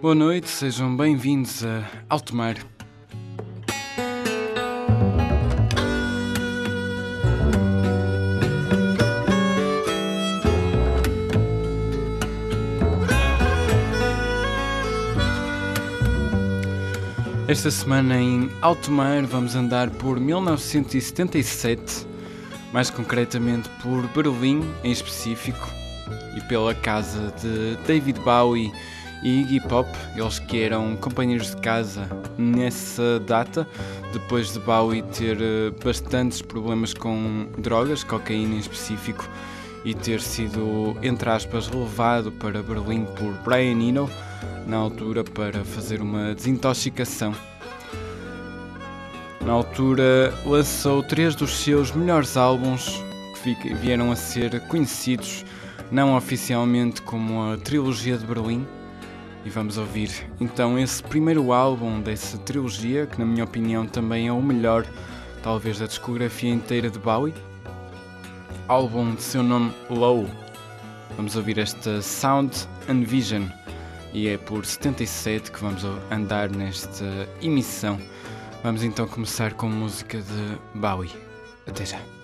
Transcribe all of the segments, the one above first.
Boa noite, sejam bem-vindos a Alto Mar. Esta semana em Alto Mar vamos andar por 1977, mais concretamente por Berlim em específico, e pela casa de David Bowie e Iggy Pop, eles que eram companheiros de casa nessa data, depois de Bowie ter eh, bastantes problemas com drogas, cocaína em específico, e ter sido, entre aspas, levado para Berlim por Brian Eno, na altura para fazer uma desintoxicação. Na altura lançou três dos seus melhores álbuns que vieram a ser conhecidos não oficialmente como a Trilogia de Berlim. E vamos ouvir então esse primeiro álbum dessa trilogia, que na minha opinião também é o melhor, talvez da discografia inteira de Bowie. Álbum de seu nome Low. Vamos ouvir esta Sound and Vision e é por 77 que vamos andar nesta emissão. Vamos então começar com música de Bowie. Até já.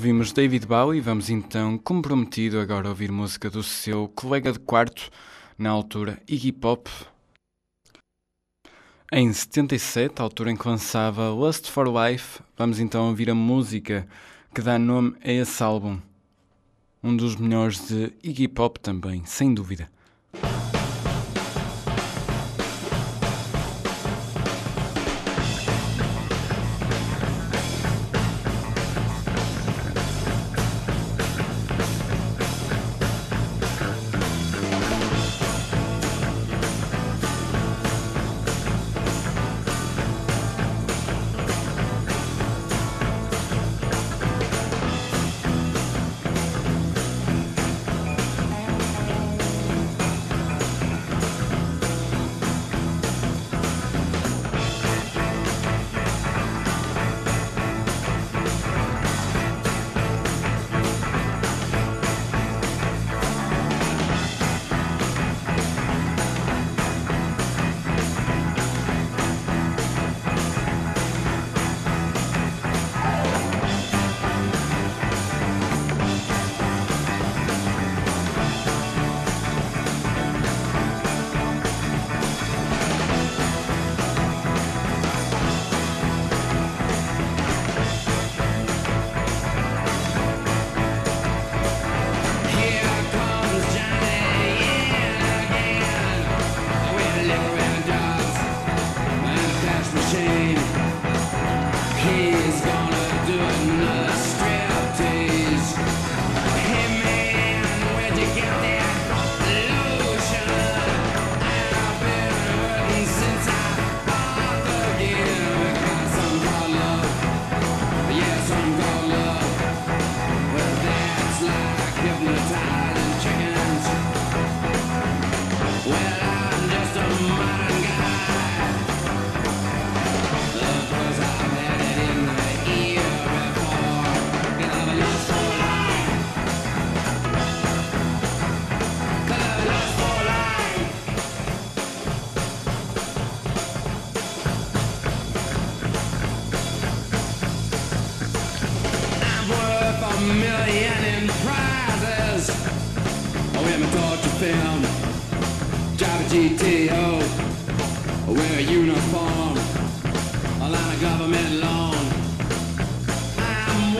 Ouvimos David Bowie vamos então, comprometido agora a ouvir música do seu colega de quarto, na altura Iggy Pop. Em 77, a altura em que lançava Lust for Life, vamos então ouvir a música que dá nome a esse álbum. Um dos melhores de Iggy Pop também, sem dúvida.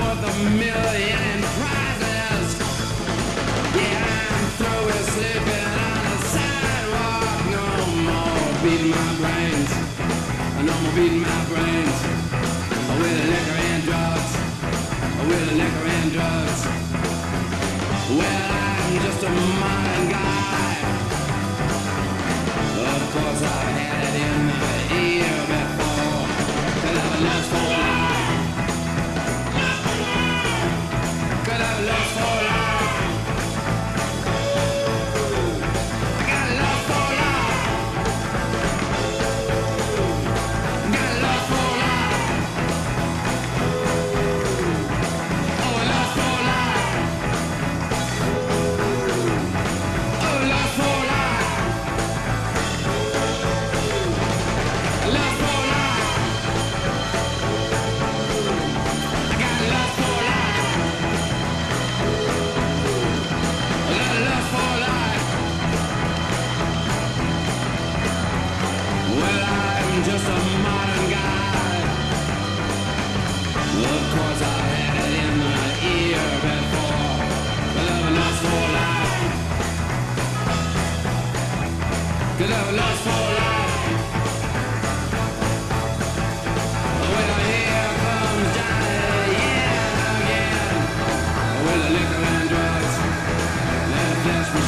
worth a million in prizes. Yeah, I'm through with sleeping on the sidewalk. No more beating my brains. No more beating my brains. With the liquor and drugs. With the liquor and drugs. Well, I'm just a modern guy. Of course, I had it in my ear before. Cause I was for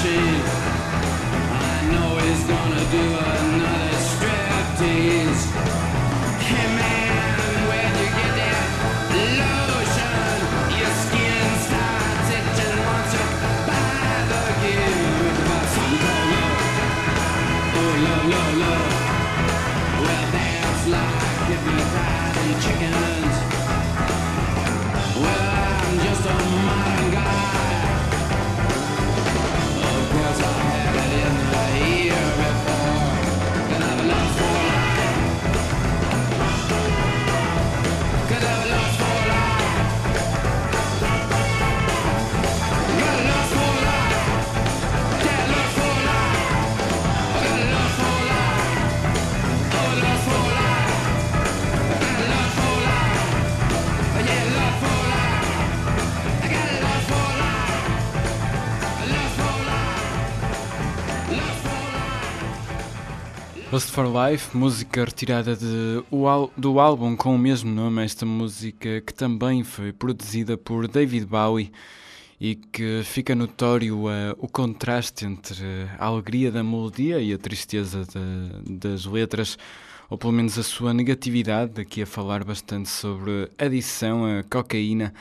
cheese. I know he's gonna do another striptease. Life, música retirada de, do álbum com o mesmo nome, esta música que também foi produzida por David Bowie e que fica notório uh, o contraste entre a alegria da melodia e a tristeza de, das letras, ou pelo menos a sua negatividade, aqui a falar bastante sobre adição a cocaína.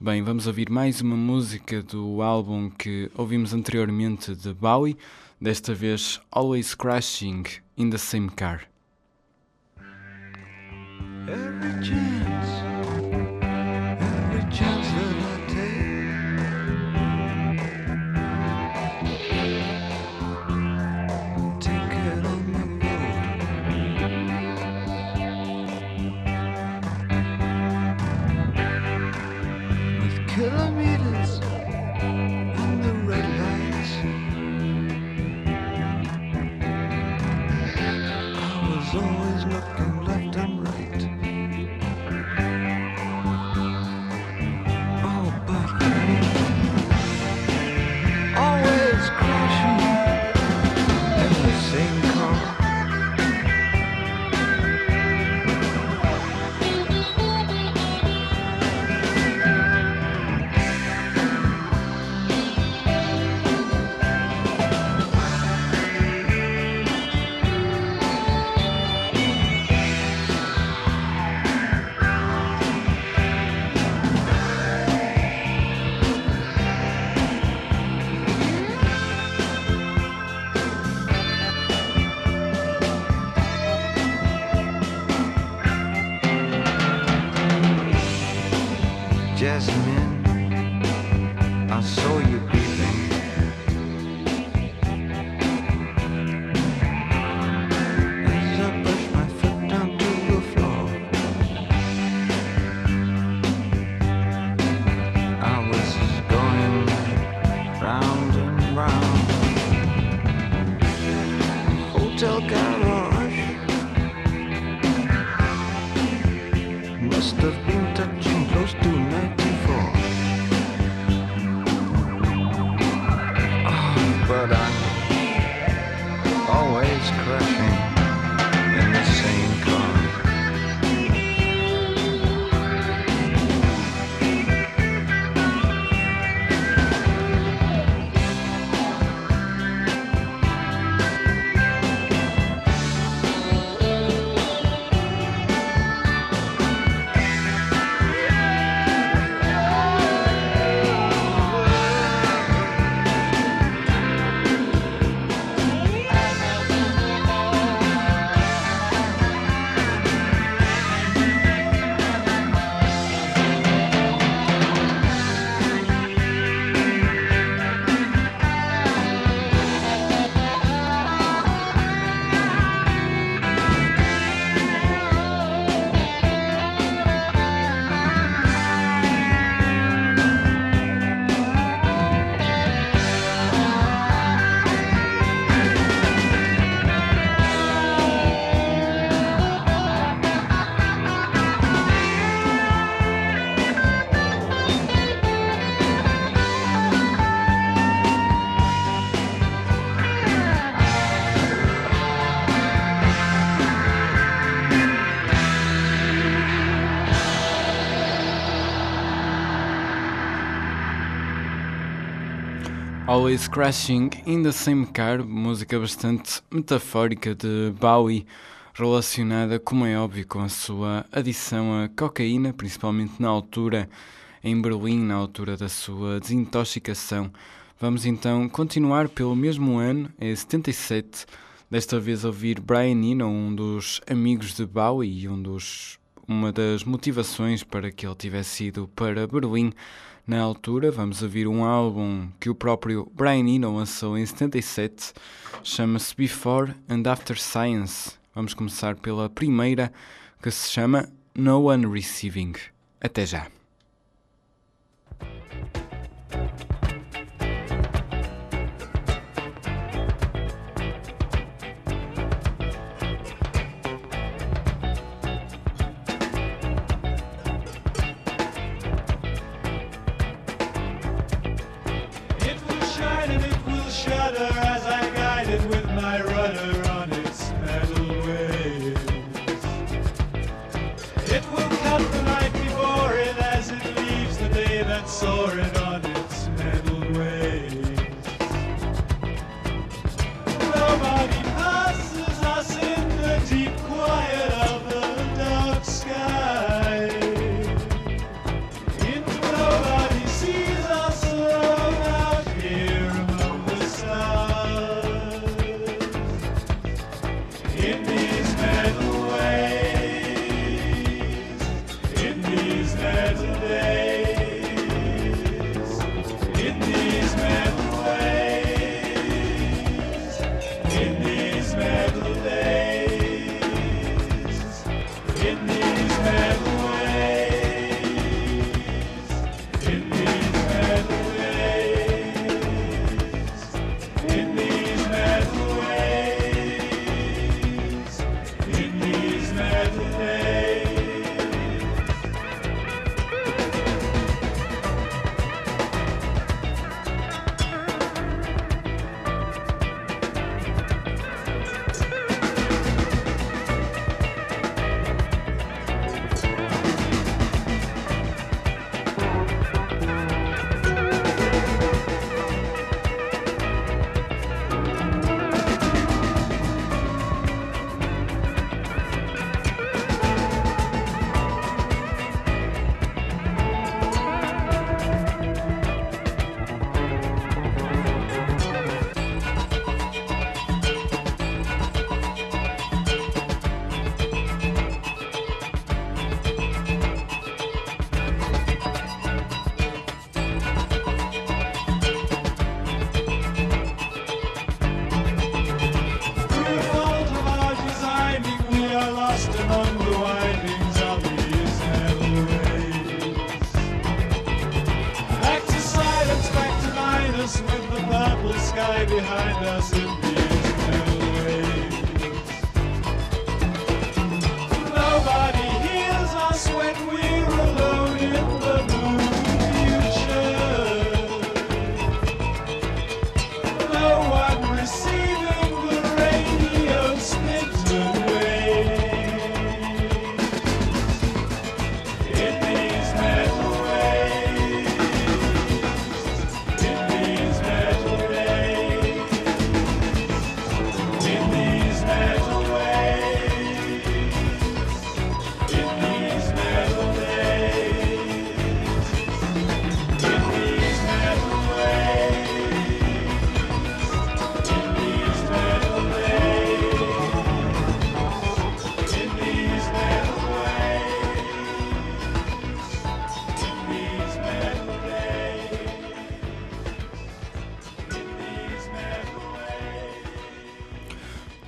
Bem, vamos ouvir mais uma música do álbum que ouvimos anteriormente de Bowie, desta vez Always Crashing in the Same Car. Every chance, Always Crashing in the Same Car, música bastante metafórica de Bowie, relacionada, como é óbvio, com a sua adição à cocaína, principalmente na altura em Berlim, na altura da sua desintoxicação. Vamos então continuar pelo mesmo ano, em 77, desta vez ouvir Brian Eno, um dos amigos de Bowie e um dos, uma das motivações para que ele tivesse ido para Berlim na altura. Vamos ouvir um álbum que o próprio Brian Eno lançou em 77, chama-se Before and After Science. Vamos começar pela primeira, que se chama No One Receiving. Até já.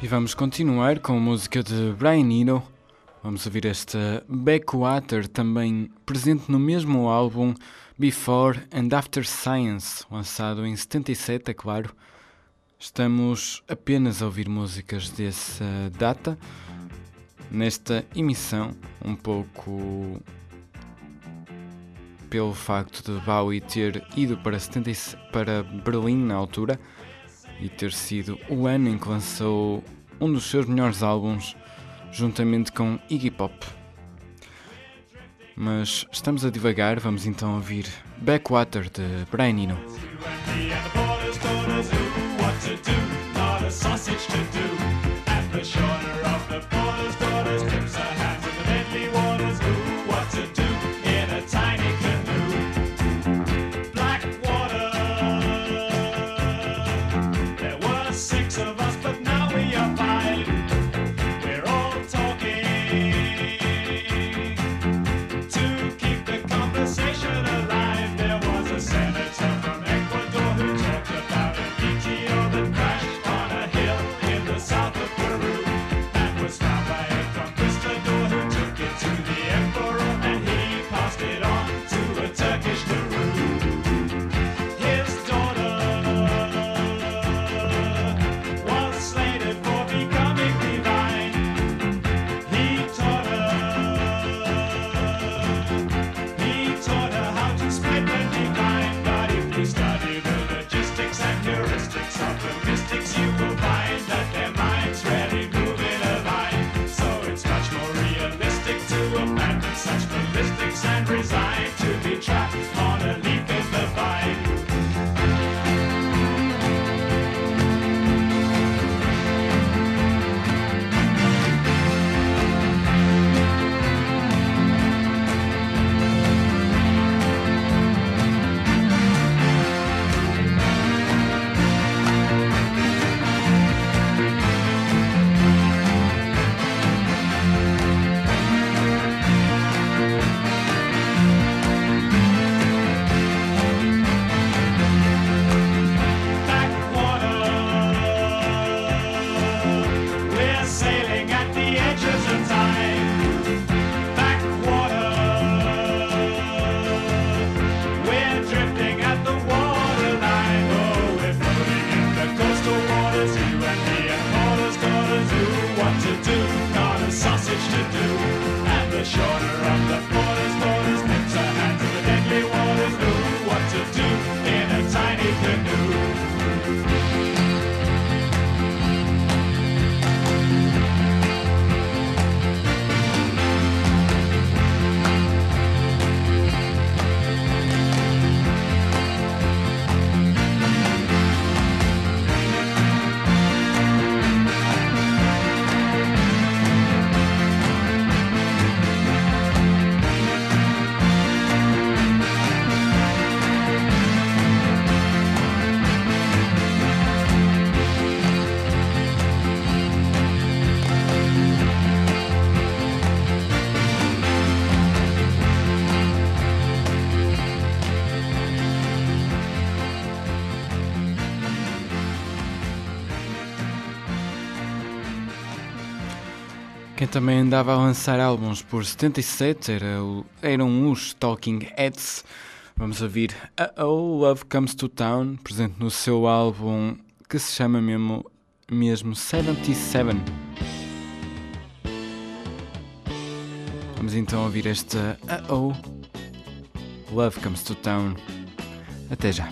Vamos continuar com música de Brian Eno. Vamos ouvir esta Backwater, também presente no mesmo álbum Before and After Science, lançado em 77, é claro. Estamos apenas a ouvir músicas dessa data, nesta emissão, um pouco pelo facto de Bowie ter ido para, 70, para Berlim na altura e ter sido o ano em que lançou um dos seus melhores álbuns, juntamente com Iggy Pop. Mas estamos a divagar, vamos então ouvir Backwater de Brian Eno. Quem também andava a lançar álbuns por 77 era o, eram os Talking Heads. Vamos ouvir A Oh Love Comes to Town, presente no seu álbum que se chama mesmo, mesmo 77. Vamos então ouvir esta A Oh Love Comes to Town. Até já.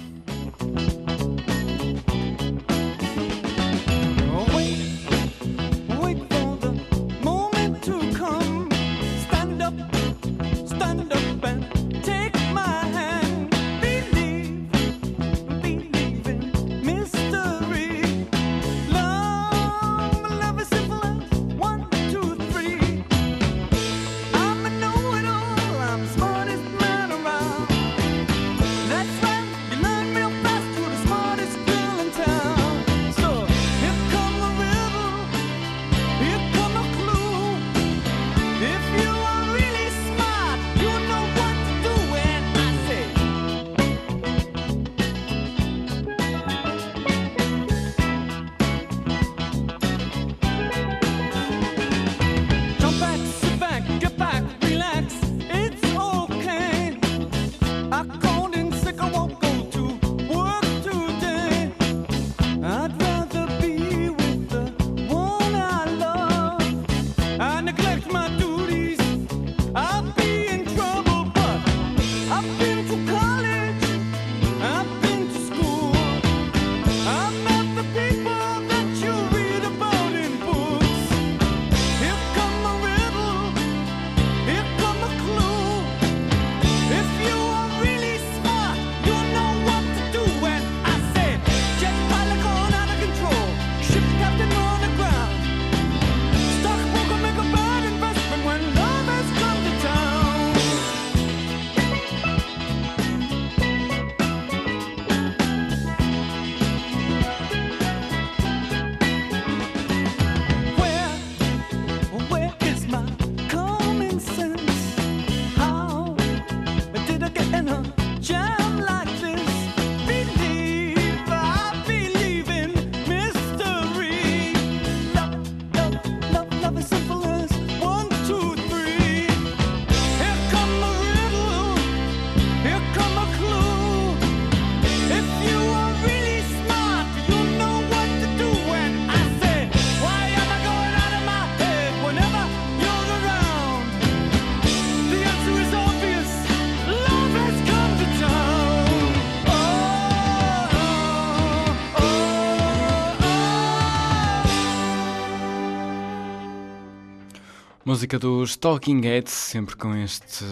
Música dos Talking Heads, sempre com este,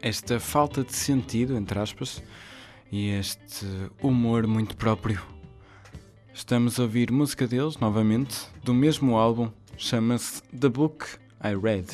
esta falta de sentido, entre aspas, e este humor muito próprio. Estamos a ouvir música deles novamente, do mesmo álbum, chama-se The Book I Read.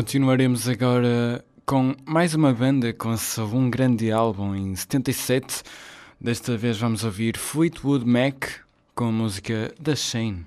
Continuaremos agora com mais uma banda com um grande álbum em 77. Desta vez vamos ouvir Fleetwood Mac com a música da Shane.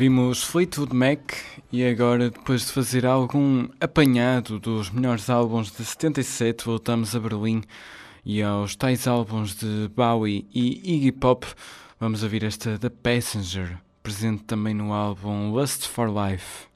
Ouvimos Fleetwood Mac e agora, depois de fazer algum apanhado dos melhores álbuns de 77, voltamos a Berlim e aos tais álbuns de Bowie e Iggy Pop. Vamos ouvir esta The Passenger, presente também no álbum Lust for Life.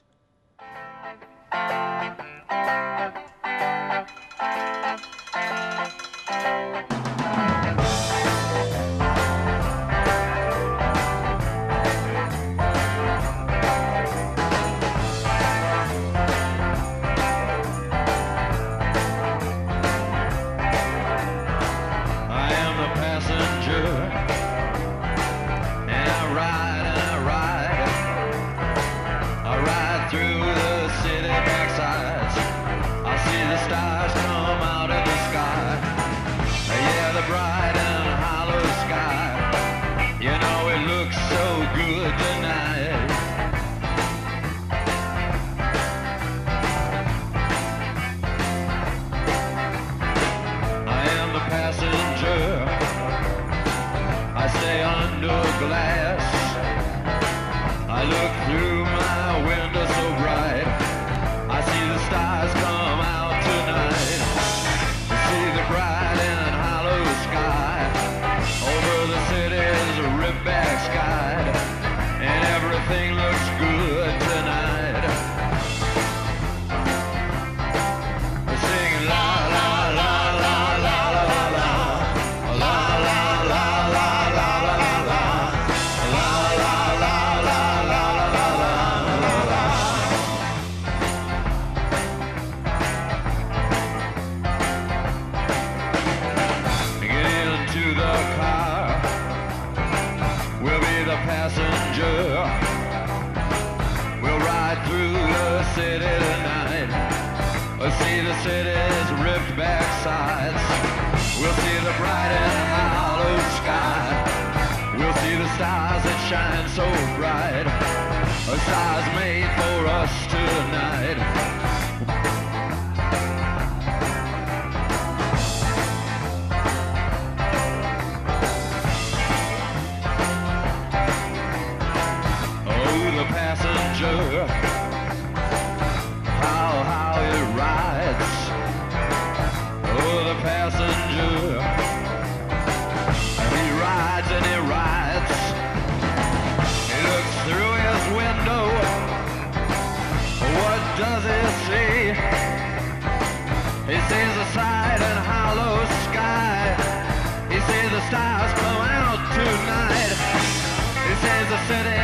a size made for confident.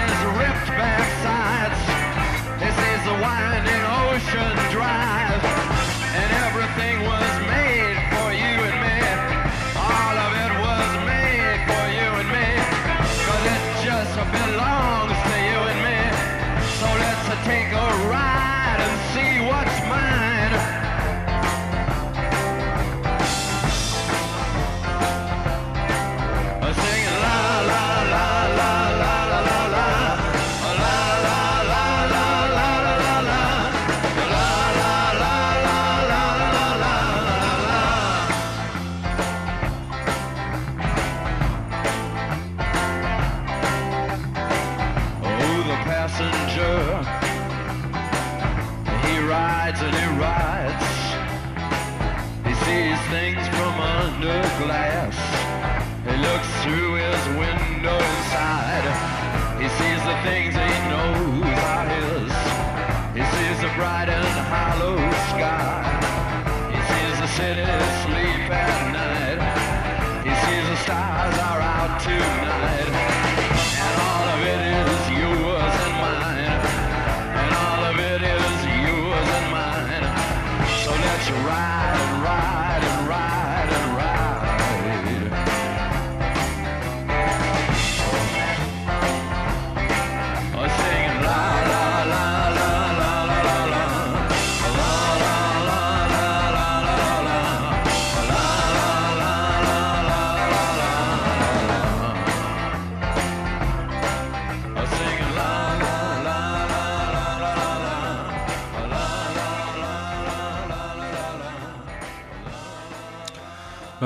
city.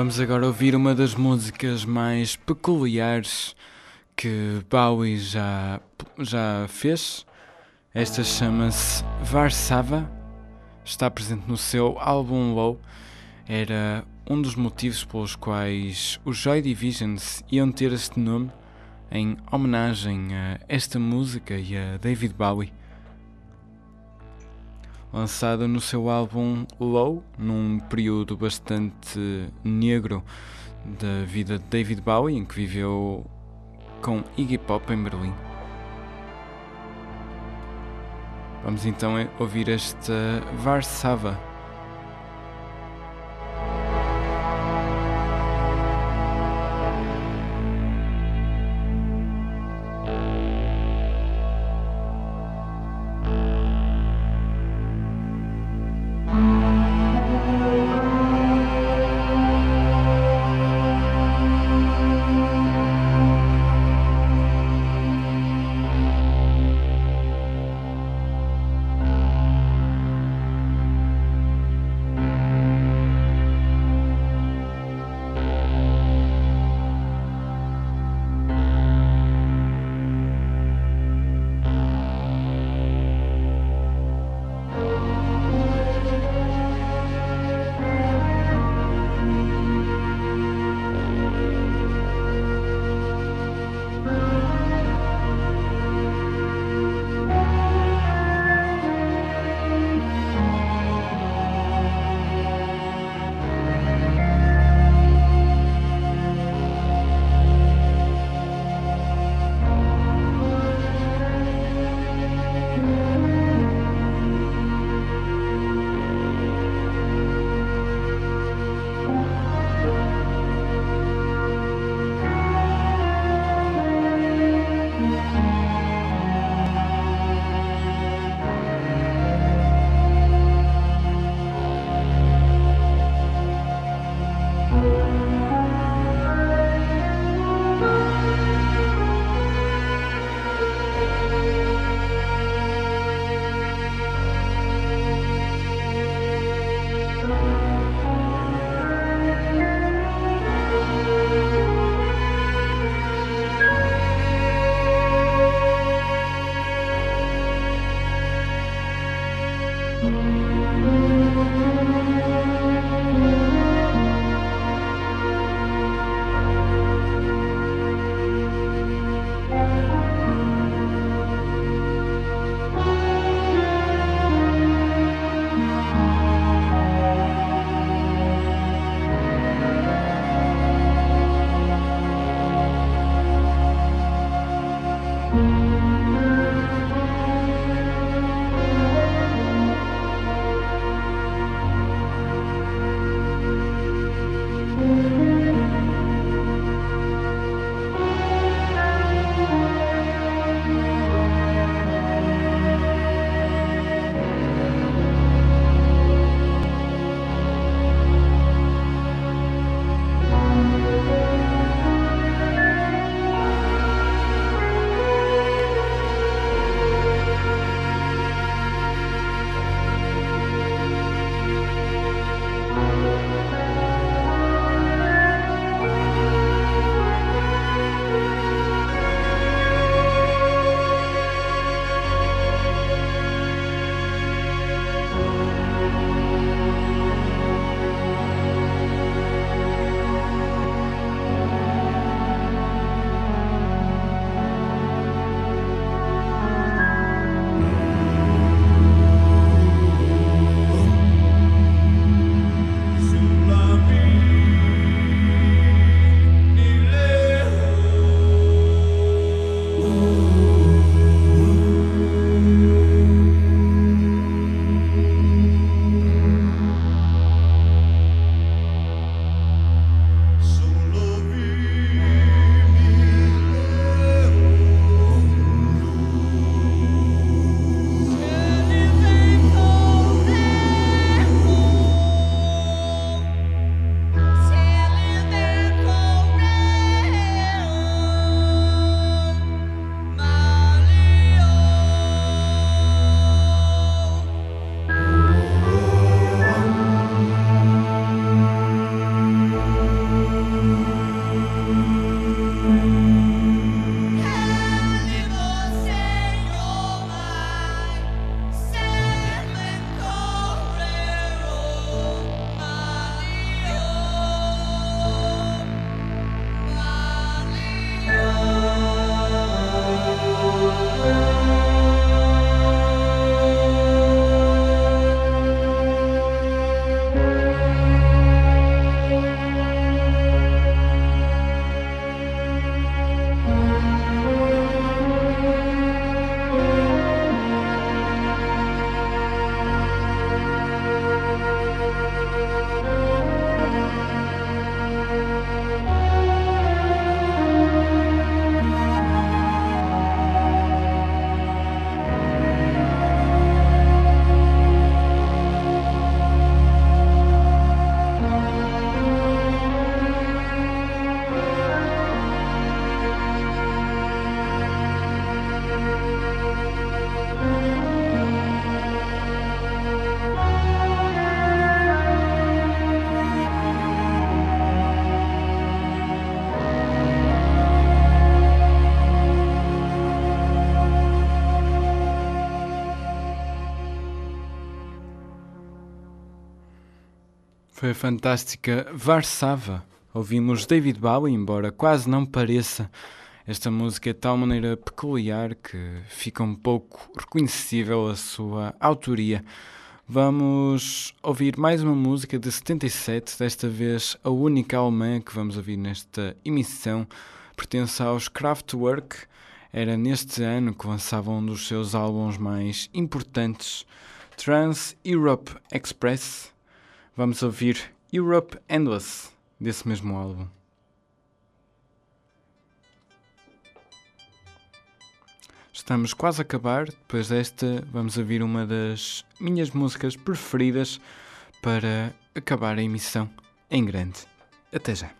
Vamos agora ouvir uma das músicas mais peculiares que Bowie já já fez. Esta chama-se Varsava, está presente no seu álbum Low. Era um dos motivos pelos quais os Joy Divisions iam ter este nome em homenagem a esta música e a David Bowie. Lançada no seu álbum Low, num período bastante negro da vida de David Bowie, em que viveu com Iggy Pop em Berlim. Vamos então ouvir esta Varsava Foi a fantástica Varsava. Ouvimos David Bowie, embora quase não pareça. Esta música é de tal maneira peculiar que fica um pouco reconhecível a sua autoria. Vamos ouvir mais uma música de 77, desta vez a única alemã que vamos ouvir nesta emissão. Pertence aos Kraftwerk. Era neste ano que lançavam um dos seus álbuns mais importantes, Trans Europe Express. Vamos ouvir Europe Endless desse mesmo álbum. Estamos quase a acabar. Depois desta, vamos ouvir uma das minhas músicas preferidas para acabar a emissão em grande. Até já.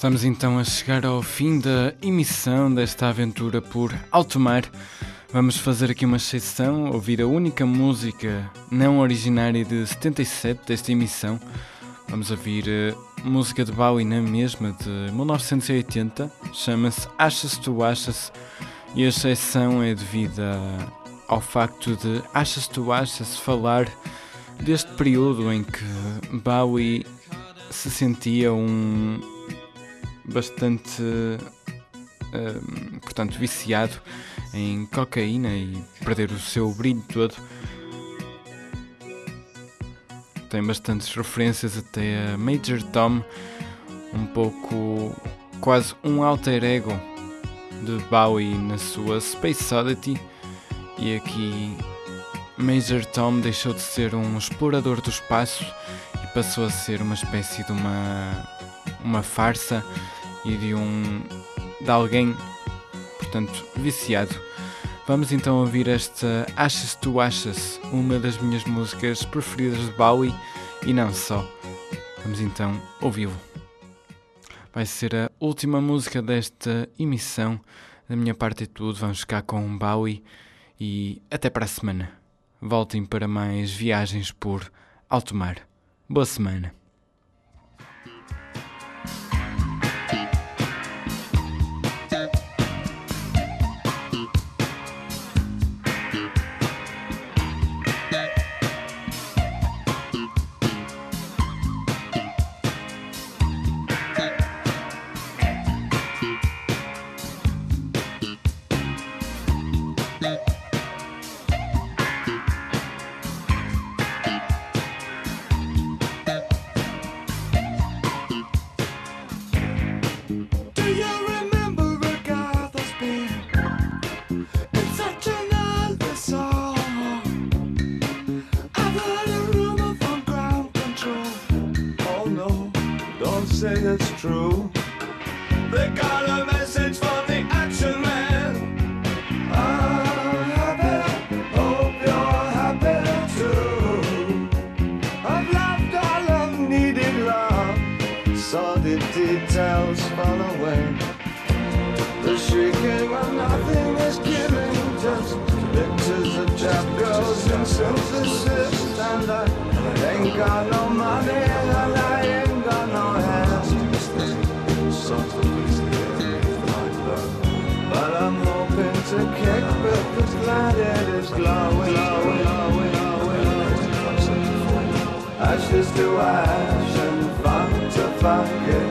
Estamos então a chegar ao fim da emissão desta aventura por alto mar. Vamos fazer aqui uma exceção, ouvir a única música não originária de 77 desta emissão. Vamos ouvir a música de Bowie na mesma, de 1980, chama-se Achas Tu Achas, e a exceção é devida ao facto de Achas Tu Achas falar deste período em que Bowie se sentia um bastante uh, portanto viciado em cocaína e perder o seu brilho todo. Tem bastantes referências até a Major Tom, um pouco quase um alter ego de Bowie na sua Space Oddity. E aqui Major Tom deixou de ser um explorador do espaço e passou a ser uma espécie de uma, uma farsa e de um de alguém, portanto, viciado. Vamos então ouvir esta Achas Tu Achas, uma das minhas músicas preferidas de Bowie e não só. Vamos então ouvi-lo. Vai ser a última música desta emissão. Da minha parte é tudo. Vamos ficar com Bowie e até para a semana. Voltem para mais viagens por alto mar. Boa semana. say it's true. They got a message from the action man. I'm happy, hope you're happy too. I've loved all I've needed love, saw the details fall away. The shrieking when nothing is giving. just pictures of trap girls and synthesis. And I ain't got no money. Ashes to ash and funk to funky.